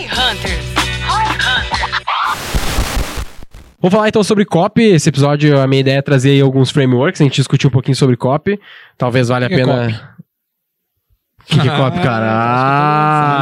Roy Hunters. Roy Hunters. Vamos falar então sobre copy. Esse episódio, a minha ideia é trazer aí alguns frameworks, a gente discutir um pouquinho sobre copy. Talvez valha a que é pena. O que, que é copy, cara?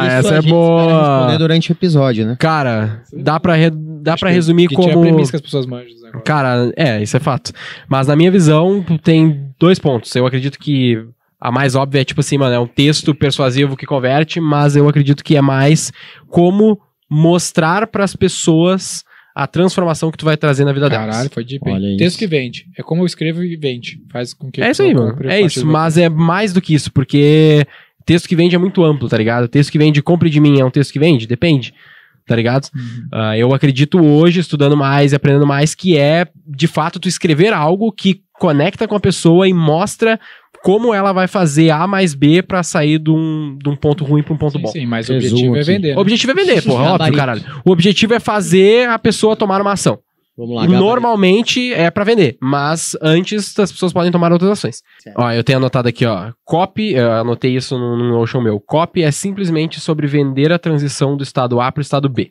Ah, Isso essa a é gente espera responder boa. durante o episódio, né? Cara, dá pra, re- dá Acho pra que- resumir que a como. premissa que as pessoas manjam negócios. Cara, é, isso é fato. Mas na minha visão, tem dois pontos. Eu acredito que a mais óbvia é tipo assim, mano, é um texto persuasivo que converte, mas eu acredito que é mais como mostrar pras pessoas a transformação que tu vai trazer na vida delas. Caralho, foi deep. Olha hein? isso. Texto que vende. É como eu escrevo e vende. Faz com que É a isso aí, mano. É isso, mas é mais do que isso, porque texto que vende é muito amplo, tá ligado? Texto que vende compre de mim é um texto que vende? Depende, tá ligado? Uhum. Ah, eu acredito hoje, estudando mais e aprendendo mais, que é, de fato, tu escrever algo que conecta com a pessoa e mostra como ela vai fazer A mais B pra sair de um, de um ponto ruim pra um ponto Sim, bom. sim, mas o objetivo é aqui. vender. O né? objetivo é vender, porra, óbvio, caralho. O objetivo é fazer a pessoa tomar uma ação. Vamos lá, gabarito. Normalmente é pra vender, mas antes as pessoas podem tomar outras ações. Certo. Ó, eu tenho anotado aqui, ó. Copy, eu anotei isso no, no Notion meu. Copy é simplesmente sobre vender a transição do estado A pro estado B.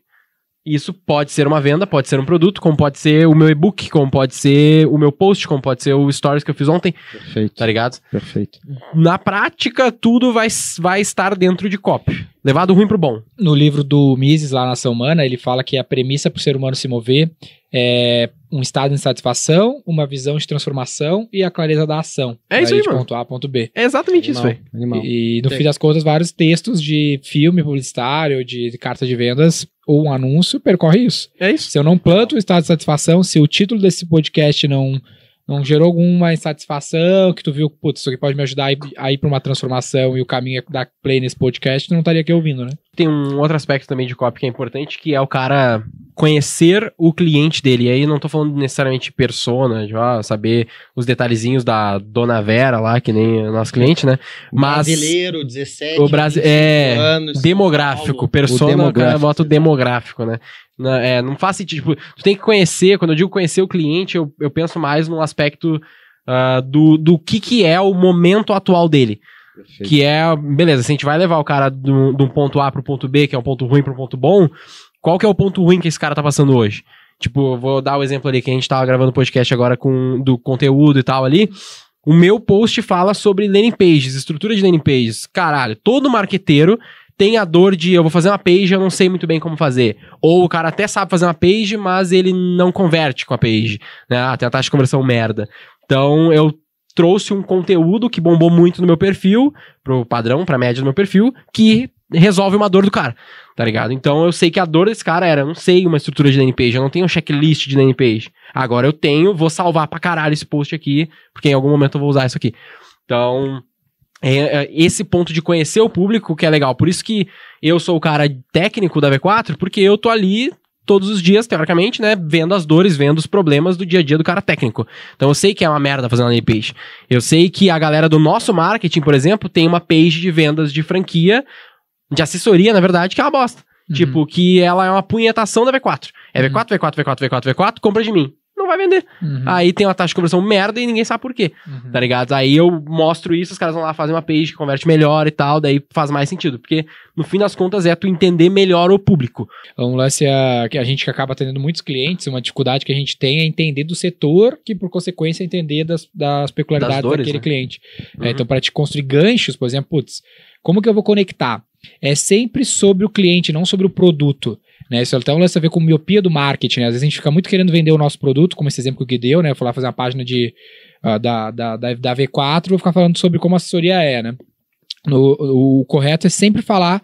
Isso pode ser uma venda, pode ser um produto, como pode ser o meu e-book, como pode ser o meu post, como pode ser o stories que eu fiz ontem, Perfeito, tá ligado? perfeito. Na prática, tudo vai, vai estar dentro de copy. Levado ruim pro bom. No livro do Mises, lá na Ação Humana, ele fala que a premissa para o ser humano se mover é um estado de insatisfação, uma visão de transformação e a clareza da ação. É isso aí, de mano. ponto A ponto B. É exatamente isso, Animal, velho. Animal. E no Tem. fim das contas, vários textos de filme publicitário, de, de carta de vendas ou um anúncio percorre isso. É isso. Se eu não planto o estado de satisfação, se o título desse podcast não, não gerou alguma insatisfação, que tu viu, putz, isso aqui pode me ajudar a ir, a ir pra uma transformação e o caminho é dar play nesse podcast, tu não estaria aqui ouvindo, né? Tem um outro aspecto também de copy que é importante, que é o cara conhecer o cliente dele. E aí não tô falando necessariamente de persona, de ah, saber os detalhezinhos da Dona Vera lá, que nem o nosso cliente, né? Mas Brasileiro, 17, o Brasi- 25 é, anos. demográfico, persona, O o cara demográfico. bota o demográfico, né? Não, é, não faz sentido. Tipo, tu tem que conhecer, quando eu digo conhecer o cliente, eu, eu penso mais no aspecto ah, do, do que, que é o momento atual dele. Perfeito. Que é, beleza, se a gente vai levar o cara de um um ponto A pro ponto B, que é um ponto ruim pro ponto bom, qual que é o ponto ruim que esse cara tá passando hoje? Tipo, vou dar o exemplo ali que a gente tava gravando podcast agora com do conteúdo e tal ali. O meu post fala sobre landing pages, estrutura de landing pages. Caralho, todo marqueteiro tem a dor de eu vou fazer uma page, eu não sei muito bem como fazer. Ou o cara até sabe fazer uma page, mas ele não converte com a page. Né? Tem a taxa de conversão merda. Então eu trouxe um conteúdo que bombou muito no meu perfil, pro padrão, pra média do meu perfil, que resolve uma dor do cara, tá ligado? Então eu sei que a dor desse cara era, eu não sei uma estrutura de landing page, eu não tenho um checklist de landing page. Agora eu tenho, vou salvar pra caralho esse post aqui, porque em algum momento eu vou usar isso aqui. Então, é, é esse ponto de conhecer o público que é legal. Por isso que eu sou o cara técnico da V4, porque eu tô ali todos os dias, teoricamente, né, vendo as dores, vendo os problemas do dia a dia do cara técnico. Então eu sei que é uma merda fazer uma landing page. Eu sei que a galera do nosso marketing, por exemplo, tem uma page de vendas de franquia, de assessoria, na verdade, que é uma bosta. Tipo, que ela é uma punhetação da V4. É Uhum. V4, V4, V4, V4, V4, compra de mim. Não vai vender. Uhum. Aí tem uma taxa de conversão merda e ninguém sabe por quê, Uhum. tá ligado? Aí eu mostro isso, os caras vão lá fazer uma page que converte melhor e tal, daí faz mais sentido. Porque no fim das contas é tu entender melhor o público. Um lance é que a gente que acaba atendendo muitos clientes, uma dificuldade que a gente tem é entender do setor, que por consequência é entender das, das peculiaridades Das dores, daquele né? cliente. É, Uhum. então, para te construir ganchos, por exemplo, putz, como que eu vou conectar? É sempre sobre o cliente, não sobre o produto. Né? Isso até um lance a ver com miopia do marketing. Né? Às vezes a gente fica muito querendo vender o nosso produto, como esse exemplo que o Gui deu, né? Eu fui lá fazer uma página de, ah, da, da, da, da V4, vou ficar falando sobre como a assessoria é, né? No- o, correto é sempre falar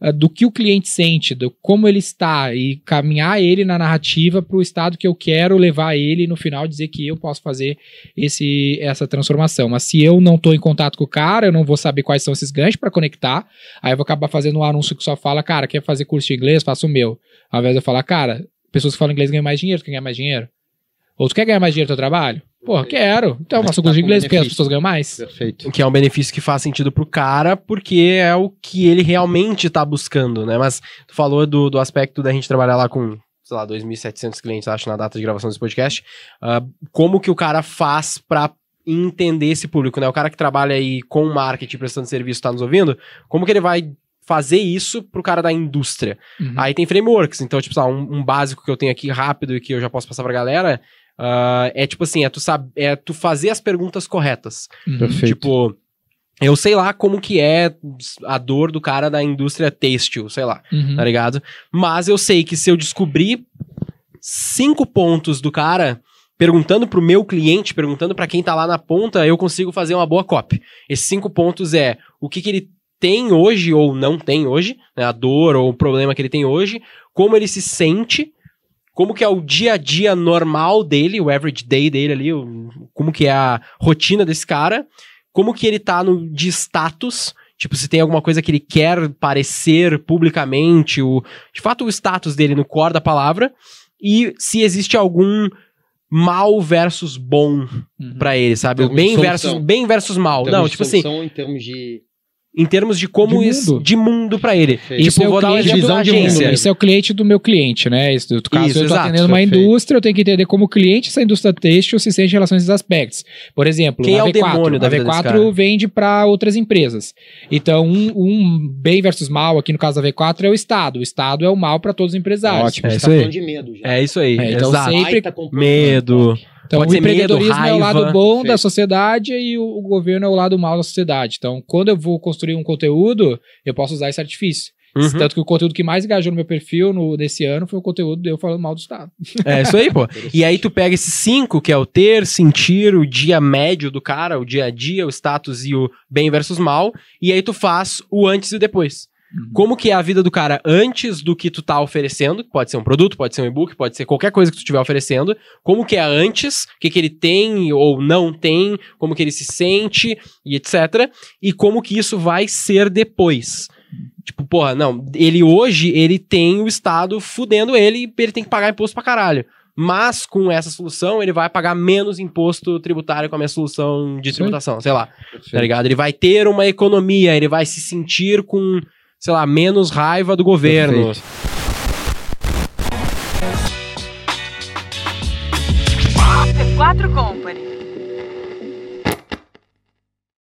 ah, do que o cliente sente, do como ele está e caminhar ele na narrativa para o estado que eu quero levar ele e no final dizer que eu posso fazer esse, essa transformação. Mas se eu não estou em contato com o cara, eu não vou saber quais são esses ganchos para conectar. Aí eu vou acabar fazendo um anúncio que só fala, cara, quer fazer curso de inglês? Faça o meu. Ao invés de eu falar, cara, pessoas que falam inglês ganham mais dinheiro, quer ganhar mais dinheiro? Ou tu quer ganhar mais dinheiro no teu trabalho? Porra, quero. Então eu faço tá curso de inglês porque as pessoas ganham mais. Perfeito. Que é um benefício que faz sentido pro cara, porque é o que ele realmente tá buscando, né? Mas tu falou do, do aspecto da gente trabalhar lá com, sei lá, 2.700 clientes, acho, na data de gravação desse podcast. Ah, como que o cara faz pra entender esse público, né? O cara que trabalha aí com marketing, prestando serviço, tá nos ouvindo, como que ele vai fazer isso pro cara da indústria. Uhum. Aí tem frameworks, então, tipo, sei lá, um, um básico que eu tenho aqui rápido e que eu já posso passar pra galera ah, é tipo assim, é tu, sab é tu fazer as perguntas corretas. Uhum. Perfeito. Tipo, eu sei lá como que é a dor do cara da indústria têxtil, sei lá, Uhum. tá ligado? Mas eu sei que se eu descobrir cinco pontos do cara, perguntando pro meu cliente, perguntando pra quem tá lá na ponta, eu consigo fazer uma boa copy. Esses cinco pontos é o que, que ele tem hoje ou não tem hoje, né, a dor ou o problema que ele tem hoje, como ele se sente, como que é o dia a dia normal dele, o average day dele ali, o- como que é a rotina desse cara, como que ele tá no, de status, tipo, se tem alguma coisa que ele quer parecer publicamente, o, de fato o status dele no core da palavra, e se existe algum mal versus bom Uhum. pra ele, sabe? Bem solução. versus, bem versus mal. Não, tipo assim, em termos de. Em termos de como De isso, mundo. de mundo pra ele. Perfeito. Isso tipo, é o vou dar um cliente visão de mundo. Esse é o cliente do meu cliente, né? Esse, no caso, Isso, eu estou exato, atendendo uma perfeito. indústria, eu tenho que entender como o cliente essa indústria têxtil se sente em relação a esses aspectos. Por exemplo, Quem a é o V4, demônio da a vida desse V4 cara? vende para outras empresas. Então, um, um bem versus mal, aqui no caso da V4, é o Estado. O Estado é o mal para todos os empresários. Ótimo, É você isso tá aí. falando de medo já. É isso aí, É, então exato. sempre-. Medo. Então, Pode o ser medo, empreendedorismo é o lado bom da sociedade e o, o governo é o lado mal da sociedade. Então, quando eu vou construir um conteúdo, eu posso usar esse artifício. Uhum. Tanto que o conteúdo que mais engajou no meu perfil no, nesse ano foi o conteúdo de eu falando mal do Estado. É isso aí, pô. E aí tu pega esses cinco, que é o ter, sentir, o dia médio do cara, o dia a dia, o status e o bem versus mal, e aí tu faz o antes e o depois. Como que é a vida do cara antes do que tu tá oferecendo, pode ser um produto, pode ser um e-book, pode ser qualquer coisa que tu estiver oferecendo, como que é antes, o que que ele tem ou não tem, como que ele se sente? E etc, e como que isso vai ser depois. Tipo, porra, não, ele hoje, ele tem o Estado fudendo ele e ele tem que pagar imposto pra caralho. Mas com essa solução, ele vai pagar menos imposto tributário com a minha solução de tributação, sei lá, tá Perfeito. ligado? Ele vai ter uma economia, ele vai se sentir com, sei lá, menos raiva do governo. Perfeito. Quatro Company.